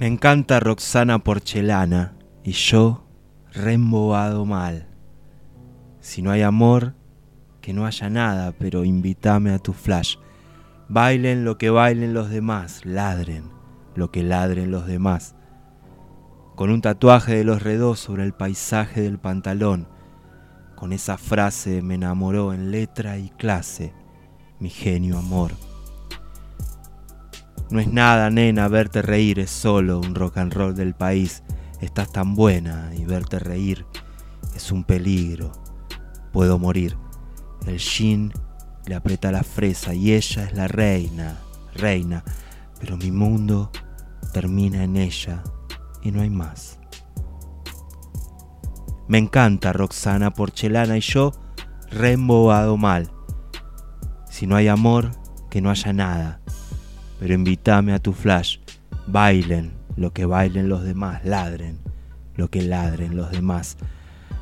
Me encanta Roxana Porcelana y yo reembobado mal. Si no hay amor, que no haya nada, pero invítame a tu flash. Bailen lo que bailen los demás, ladren lo que ladren los demás. Con un tatuaje de los redos sobre el paisaje del pantalón, con esa frase me enamoró en letra y clase, mi genio amor. No es nada, nena, verte reír, es solo un rock and roll del país. Estás tan buena y verte reír es un peligro. Puedo morir. El shin le aprieta la fresa y ella es la reina, reina, pero mi mundo termina en ella y no hay más. Me encanta Roxana Porcelana y yo reembobado mal. Si no hay amor, que no haya nada pero invítame a tu flash. Bailen lo que bailen los demás, ladren lo que ladren los demás.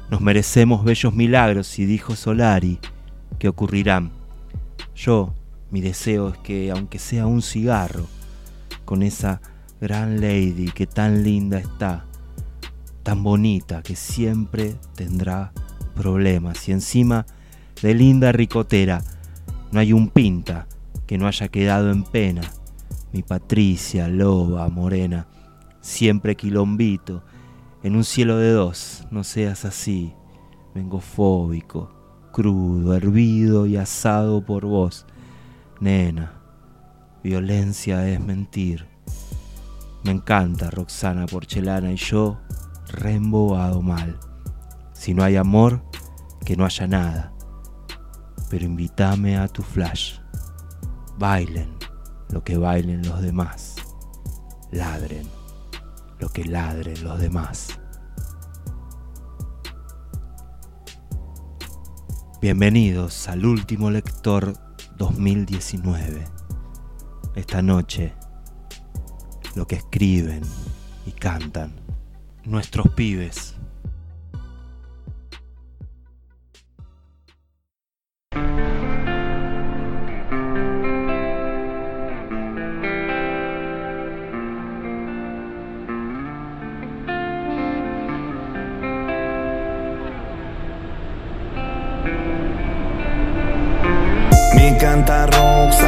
Nos merecemos bellos milagros y dijo Solari que ocurrirán. Yo, mi deseo es que, aunque sea un cigarro, con esa gran lady que tan linda está, tan bonita que siempre tendrá problemas y encima de linda ricotera no hay un pinta que no haya quedado en pena mi Patricia, loba, morena, siempre quilombito, en un cielo de dos, no seas así, vengo fóbico, crudo, hervido y asado por vos, nena, violencia es mentir. Me encanta Roxana Porcelana y yo reembobado mal. Si no hay amor, que no haya nada. Pero invítame a tu flash. Bailen lo que bailen los demás. Ladren lo que ladren los demás. Bienvenidos al último lector 2019. Esta noche, lo que escriben y cantan nuestros pibes. Canta Roxana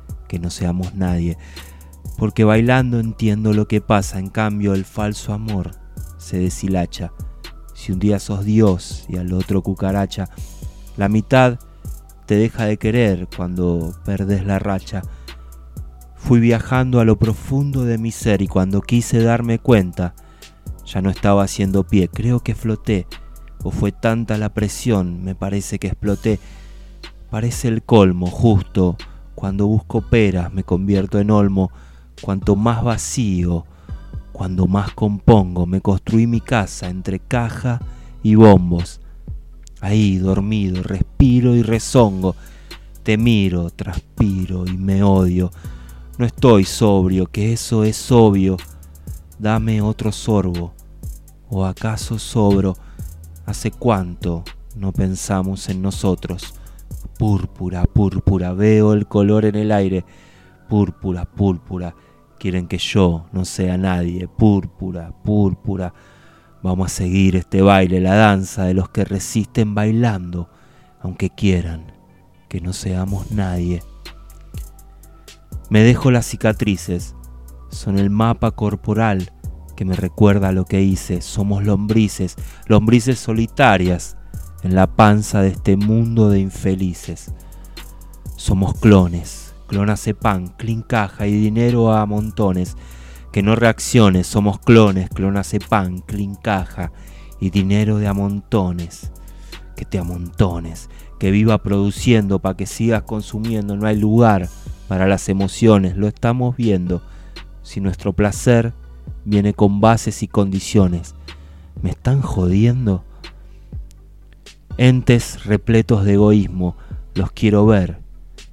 que no seamos nadie. Porque bailando entiendo lo que pasa, en cambio el falso amor se deshilacha. Si un día sos Dios y al otro cucaracha, la mitad te deja de querer cuando perdes la racha. Fui viajando a lo profundo de mi ser y cuando quise darme cuenta, ya no estaba haciendo pie, creo que floté o fue tanta la presión, me parece que exploté. Parece el colmo, justo cuando busco peras me convierto en olmo. Cuanto más vacío, cuando más compongo, me construí mi casa entre caja y bombos. Ahí dormido, respiro y rezongo. Te miro, transpiro y me odio. No estoy sobrio, que eso es obvio. Dame otro sorbo. ¿O acaso sobro? ¿Hace cuánto no pensamos en nosotros? Púrpura, púrpura, veo el color en el aire. Púrpura, púrpura, quieren que yo no sea nadie. Púrpura, púrpura. Vamos a seguir este baile, la danza de los que resisten bailando, aunque quieran que no seamos nadie. Me dejo las cicatrices, son el mapa corporal que me recuerda lo que hice. Somos lombrices, lombrices solitarias en la panza de este mundo de infelices. Somos clones, clonacepan, clean caja y dinero a montones. Que no reacciones, somos clones, clonacepan, clean caja y dinero de a montones. Que te amontones, que viva produciendo para que sigas consumiendo. No hay lugar para las emociones, lo estamos viendo. Si nuestro placer viene con bases y condiciones. ¿Me están jodiendo? Entes repletos de egoísmo, los quiero ver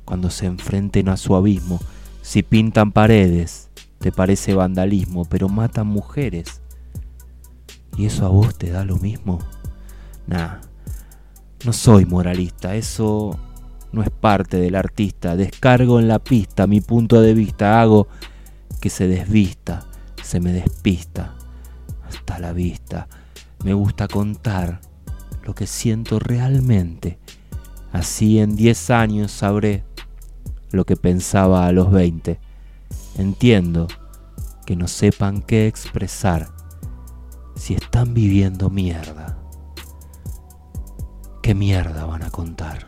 cuando se enfrenten a su abismo. Si pintan paredes, te parece vandalismo, pero matan mujeres. ¿Y eso a vos te da lo mismo? Nah, no soy moralista, eso no es parte del artista. Descargo en la pista mi punto de vista, hago que se desvista se me despista hasta la vista. Me gusta contar lo que siento realmente. Así en 10 años sabré lo que pensaba a los 20. Entiendo que no sepan qué expresar si están viviendo mierda. ¿Qué mierda van a contar?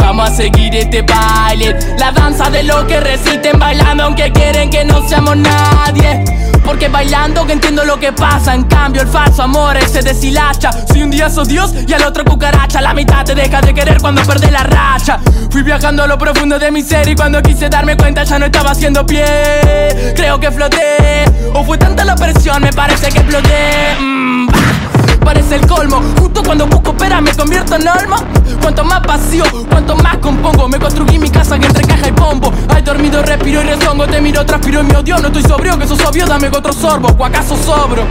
Vamos a seguir este baile. La danza de los que resisten bailando aunque quieren que no seamos nadie. Porque bailando que entiendo lo que pasa. En cambio el falso amor se deshilacha. Si un día sos Dios y al otro cucaracha La mitad te deja de querer cuando perdés la racha. Fui viajando a lo profundo de mi ser Y cuando quise darme cuenta ya no estaba haciendo pie. Creo que floté O fue tanta la presión me parece que exploté. Mm, Parece el colmo, justo cuando busco pera me convierto en alma Cuanto más vacío, cuanto más compongo. Me construí mi casa que entre caja y pombo Hay dormido, respiro y rezongo. Te miro, transpiro y me odio. No estoy sobrio, que sos obvio, dame otro sorbo. ¿O acaso sobro?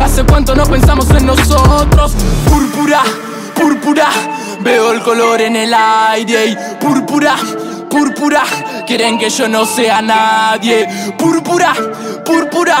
¿Hace cuánto no pensamos en nosotros? Púrpura, púrpura. Veo el color en el aire púrpura, púrpura. Quieren que yo no sea nadie. Púrpura, púrpura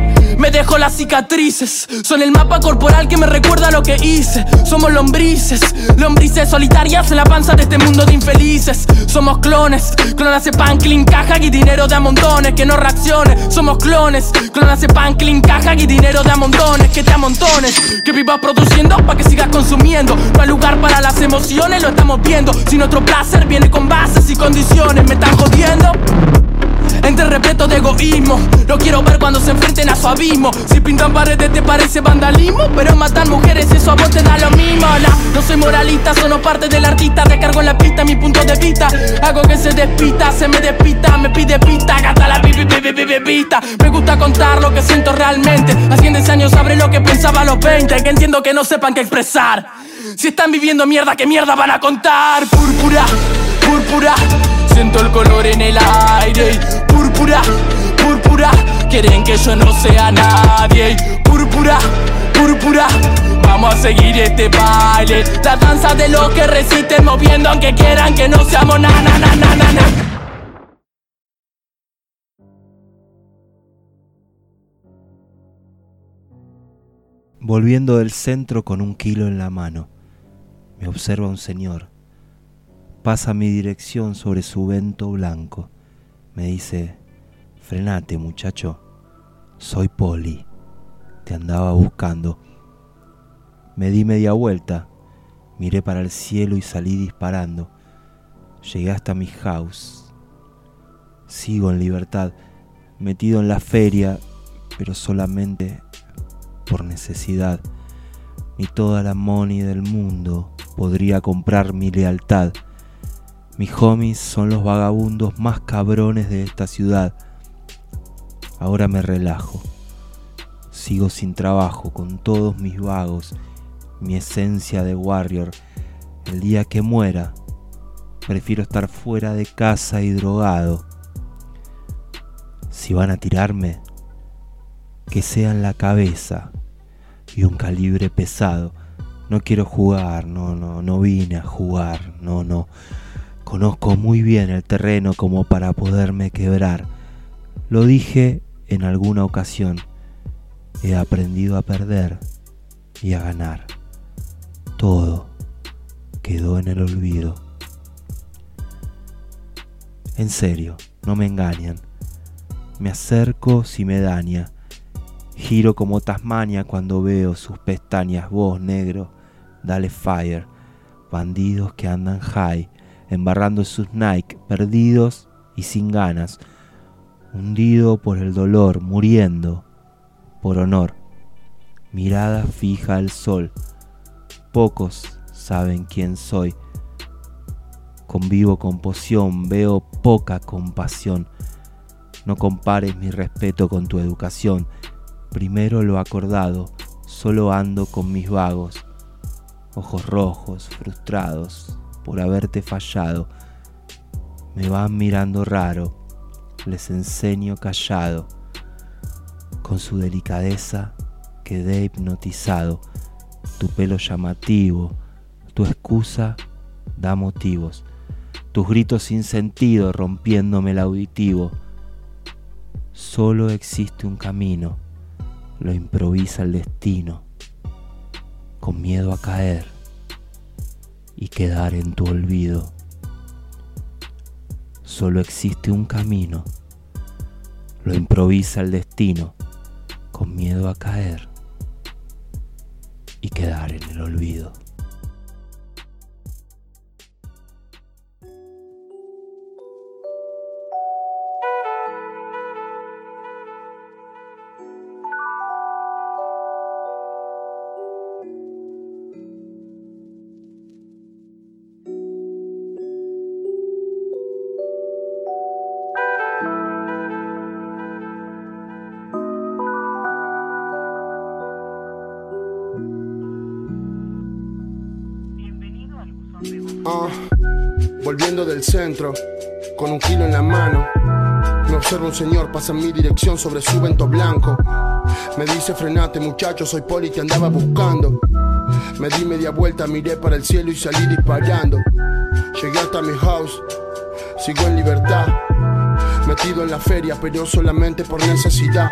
me dejo las cicatrices, son el mapa corporal que me recuerda lo que hice. Somos lombrices, lombrices solitarias en la panza de este mundo de infelices. Somos clones, clones de pan, clean, caja y dinero de a montones que no reaccione. Somos clones, clones de pan, clean, caja y dinero de a montones que te amontones. Que vivas produciendo para que sigas consumiendo. No hay lugar para las emociones, lo estamos viendo. Si nuestro placer viene con bases y condiciones, me están jodiendo. Entre respeto de egoísmo Lo quiero ver cuando se enfrenten a su abismo. Si pintan paredes te parece vandalismo Pero matan mujeres eso a vos te da lo mismo No. Soy moralista, solo parte del artista Te cargo en la pista mi punto de vista. Hago que se despita, se me despita Me pide pista, gasta la pista Me gusta contar lo que siento realmente. Haciendo ese años sabré lo que pensaba a los 20 Que entiendo que no sepan qué expresar. Si están viviendo mierda, ¿qué mierda van a contar? Púrpura, púrpura. Siento el color en el aire Púrpura, púrpura Quieren que yo no sea nadie Púrpura, púrpura Vamos a seguir este baile La danza de los que resisten moviendo Aunque quieran que no seamos na na. Volviendo del centro con un kilo en la mano, me observa un señor pasa mi dirección sobre su vento blanco. Me dice, frenate muchacho, soy Poli, te andaba buscando. Me di media vuelta, miré para el cielo y salí disparando. Llegué hasta mi house. Sigo en libertad, metido en la feria, pero solamente por necesidad. Ni toda la money del mundo podría comprar mi lealtad. Mis homies son los vagabundos más cabrones de esta ciudad. Ahora me relajo. Sigo sin trabajo con todos mis vagos, mi esencia de warrior. El día que muera, prefiero estar fuera de casa y drogado. Si van a tirarme, que sea la cabeza y un calibre pesado. No quiero jugar, no, no, no vine a jugar, no, no. Conozco muy bien el terreno como para poderme quebrar. Lo dije en alguna ocasión. He aprendido a perder y a ganar. Todo quedó en el olvido. En serio, no me engañan. Me acerco si me daña. Giro como Tasmania cuando veo sus pestañas. Vos, negro, dale fire. Bandidos que andan high embarrando sus Nike, perdidos y sin ganas, hundido por el dolor, muriendo por honor. Mirada fija al sol, pocos saben quién soy. Convivo con poción, veo poca compasión. No compares mi respeto con tu educación. Primero lo acordado, solo ando con mis vagos, ojos rojos, frustrados por haberte fallado. Me van mirando raro, les enseño callado. Con su delicadeza quedé hipnotizado. Tu pelo llamativo, tu excusa da motivos. Tus gritos sin sentido rompiéndome el auditivo. Solo existe un camino, lo improvisa el destino, con miedo a caer y quedar en tu olvido. Solo existe un camino, lo improvisa el destino, con miedo a caer y quedar en el olvido. Con un kilo en la mano. Me observa un señor, pasa en mi dirección sobre su vento blanco. Me dice frenate muchacho, soy poli, te andaba buscando. Me di media vuelta, miré para el cielo y salí disparando. Llegué hasta mi house, sigo en libertad. Metido en la feria, pero solamente por necesidad.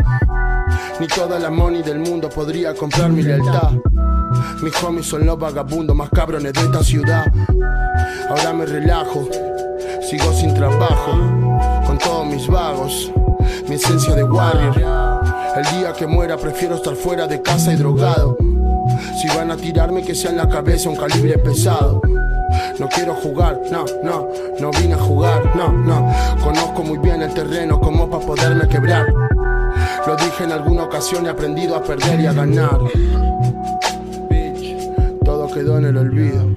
Ni toda la money del mundo podría comprar mi lealtad. Mis homies son los vagabundos más cabrones de esta ciudad. Ahora me relajo, sigo sin trabajo, con todos mis vagos, mi esencia de warrior. El día que muera prefiero estar fuera de casa y drogado. Si van a tirarme que sea en la cabeza un calibre pesado. No quiero jugar, no, no, no vine a jugar, no, no. Conozco muy bien el terreno como para poderme quebrar. Lo dije en alguna ocasión, he aprendido a perder y a ganar. Todo quedó en el olvido.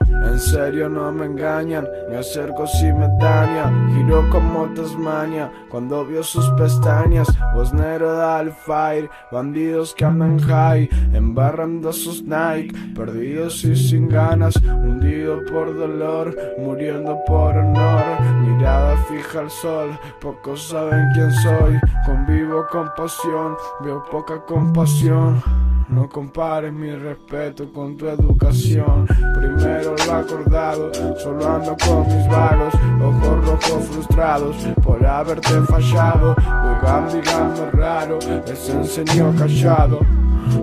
Serio no me engañan, me acerco si me daña, giro como Tasmania, cuando vio sus pestañas, Bosnero da al fire, bandidos que andan high, embarrando sus Nike, perdidos y sin ganas, hundido por dolor, muriendo por honor, mirada fija al sol, pocos saben quién soy, convivo con pasión, veo poca compasión. No compares mi respeto con tu educación. Primero lo acordado, solo ando con mis vagos, ojos rojos frustrados por haberte fallado. Luego digamos raro, les enseñó callado.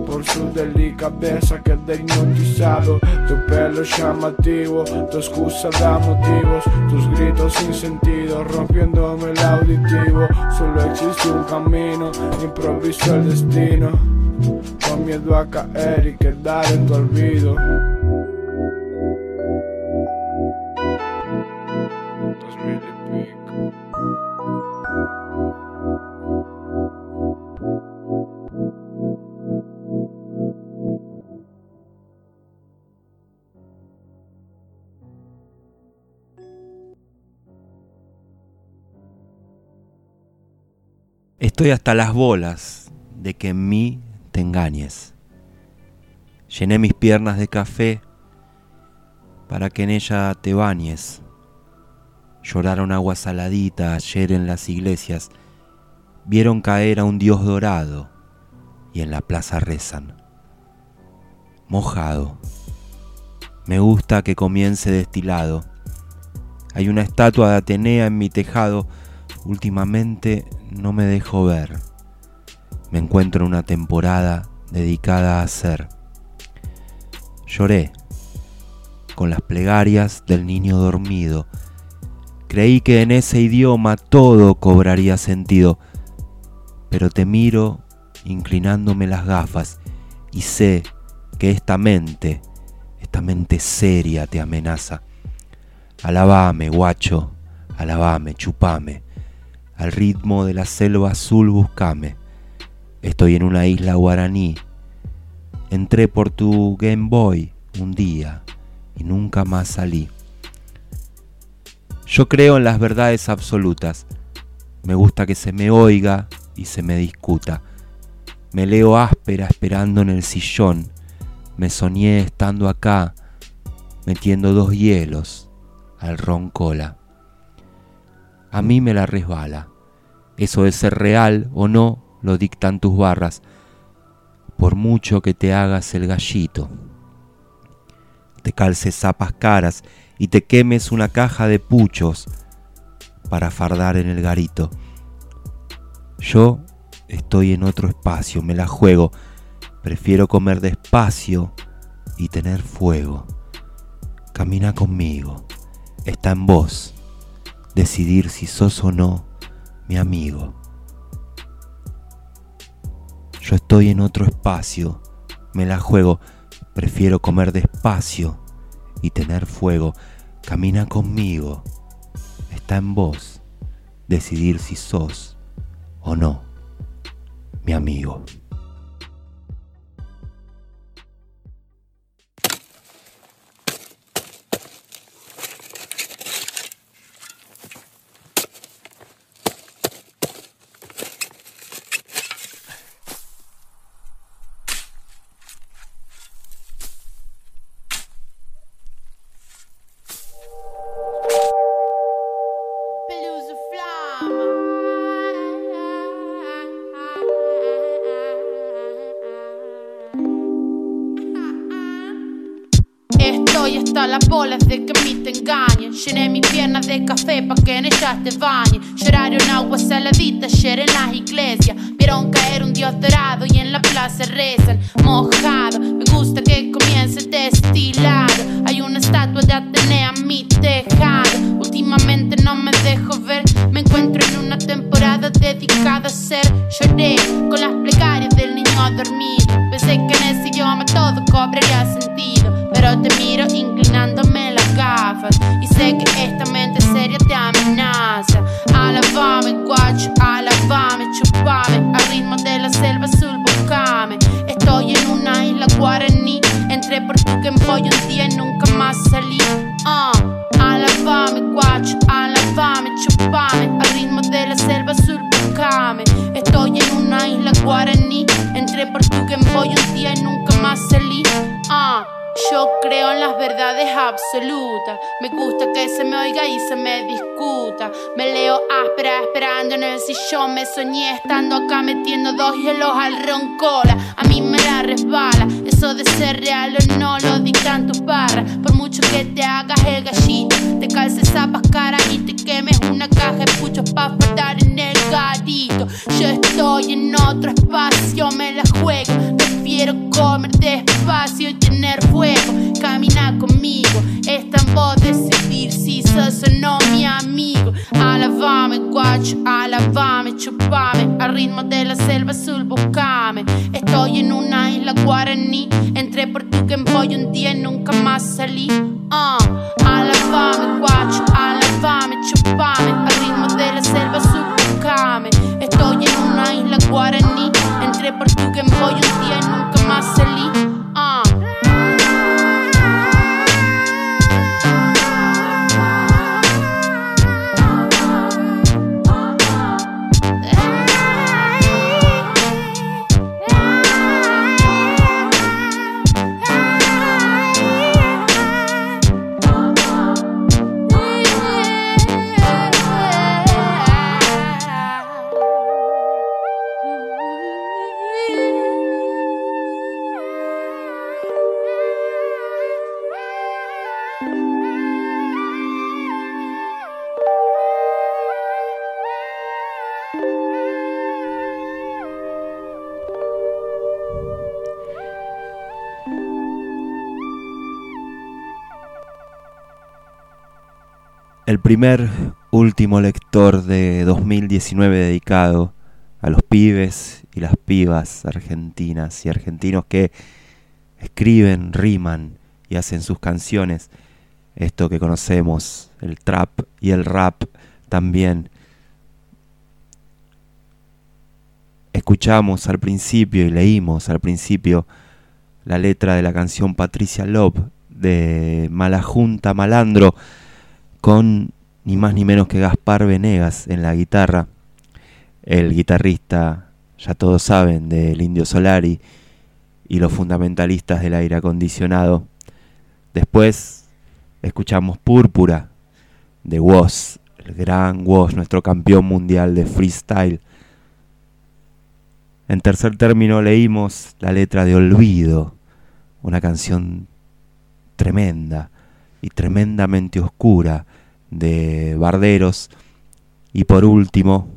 Por su delicadeza quedé hipnotizado Tu pelo llamativo, tu excusa da motivos Tus gritos sin sentido, rompiéndome el auditivo Solo existe un camino, improviso el destino con miedo a caer y quedar en tu. Estoy hasta las bolas de que en mí te engañes. Llené mis piernas de café para que en ella te bañes. Lloraron agua saladita ayer en las iglesias, vieron caer a un dios dorado y en la plaza rezan. Mojado, me gusta que comience destilado. Hay una estatua de Atenea en mi tejado, últimamente no me dejo ver me encuentro en una temporada dedicada a ser. Lloré con las plegarias del niño dormido. Creí que en ese idioma todo cobraría sentido, pero te miro inclinándome las gafas y sé que esta mente, esta mente seria te amenaza. Alabame, guacho, alabame, chupame, al ritmo de la selva azul buscame Estoy en una isla guaraní. Entré por tu Game Boy un día y nunca más salí. Yo creo en las verdades absolutas. Me gusta que se me oiga y se me discuta. Me leo áspera esperando en el sillón Me soñé estando acá, metiendo dos hielos al ron cola. A mí me la resbala. Eso de ser real o no lo dictan tus barras, por mucho que te hagas el gallito. Te calces zapas caras y te quemes una caja de puchos para fardar en el garito. Yo estoy en otro espacio, me la juego. Prefiero comer despacio y tener fuego. Camina conmigo, está en vos. Decidir si sos o no mi amigo. Yo estoy en otro espacio, me la juego. Prefiero comer despacio y tener fuego. Camina conmigo, está en vos. Decidir si sos o no mi amigo. Te bañes. Lloraron agua saladita ayer en las iglesias. Vieron caer un dios dorado y en la plaza rezan. Mojado, me gusta que comience que esta mente seria te amenaza. Alabame, guacho, alabame, chupame. Al ritmo de la selva azul, buscame. Estoy en una isla guaraní. Entré por tu pollo un día y nunca más salí. Uh. Alabame, guacho, alabame, chupame. Al ritmo de la selva azul, buscame. Estoy en una isla guaraní. Entré por tu pollo un día y nunca más salí. Uh. Yo creo en las verdades absolutas. Me gusta se me oiga y se me discuta. Me leo áspera esperando en el sillón. Me soñé estando acá metiendo dos hielos al roncola. A mí me la resbala. Eso de ser real o no lo dictan tus barras. Por mucho que te hagas el gallito, te calces zapas cara y te quemes una caja de puchos pa' faltar en el garito. Yo estoy en otro espacio, me la juego. Prefiero comer despacio el primer último lector de 2019 dedicado a los pibes y las pibas argentinas y argentinos que escriben, riman y hacen sus canciones. Esto que conocemos, el trap y el rap también. Escuchamos al principio y leímos al principio la letra de la canción Patricia Love de Malajunta Malandro con ni más ni menos que Gaspar Venegas en la guitarra, el guitarrista, ya todos saben, del Indio Solari, y los fundamentalistas del aire acondicionado. Después escuchamos Púrpura de Woz, el gran Woz, nuestro campeón mundial de freestyle. En tercer término leímos la letra de Olvido, una canción tremenda y tremendamente oscura de Barderos. Y por último,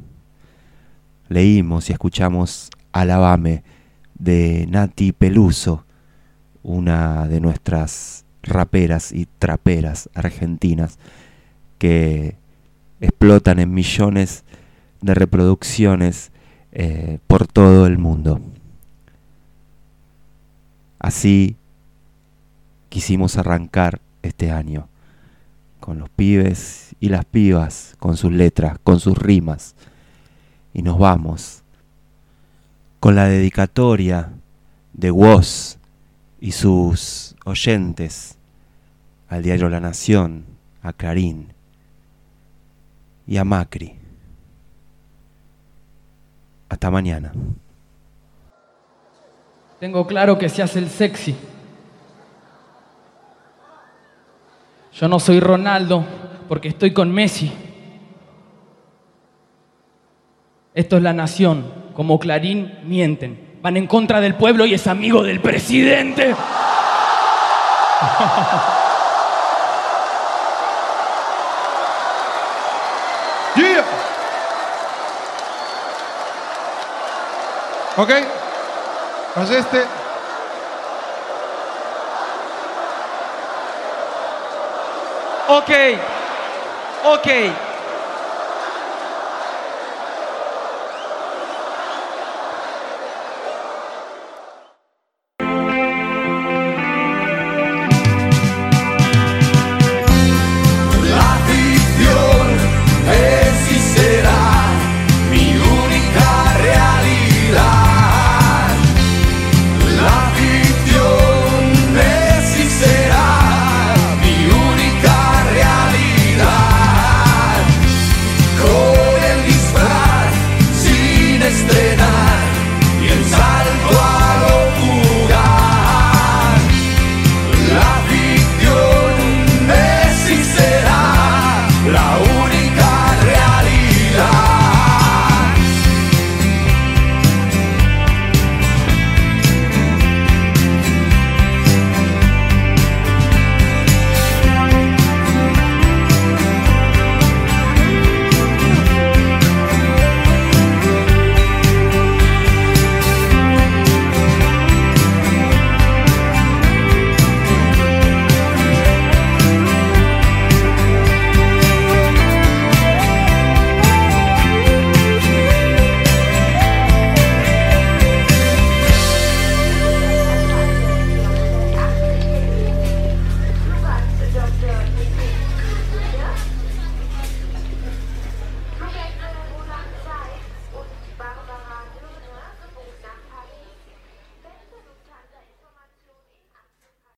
leímos y escuchamos Alabame de Nati Peluso, una de nuestras raperas y traperas argentinas que explotan en millones de reproducciones eh, por todo el mundo. Así quisimos arrancar este año con los pibes y las pibas, con sus letras, con sus rimas. Y nos vamos con la dedicatoria de Woz y sus oyentes al diario La Nación, a Clarín y a Macri. Hasta mañana. Tengo claro que se hace el sexy. Yo no soy Ronaldo porque estoy con Messi. Esto es la nación como Clarín mienten. Van en contra del pueblo y es amigo del presidente. Yeah. Ok. Haz este. Ok. Ok.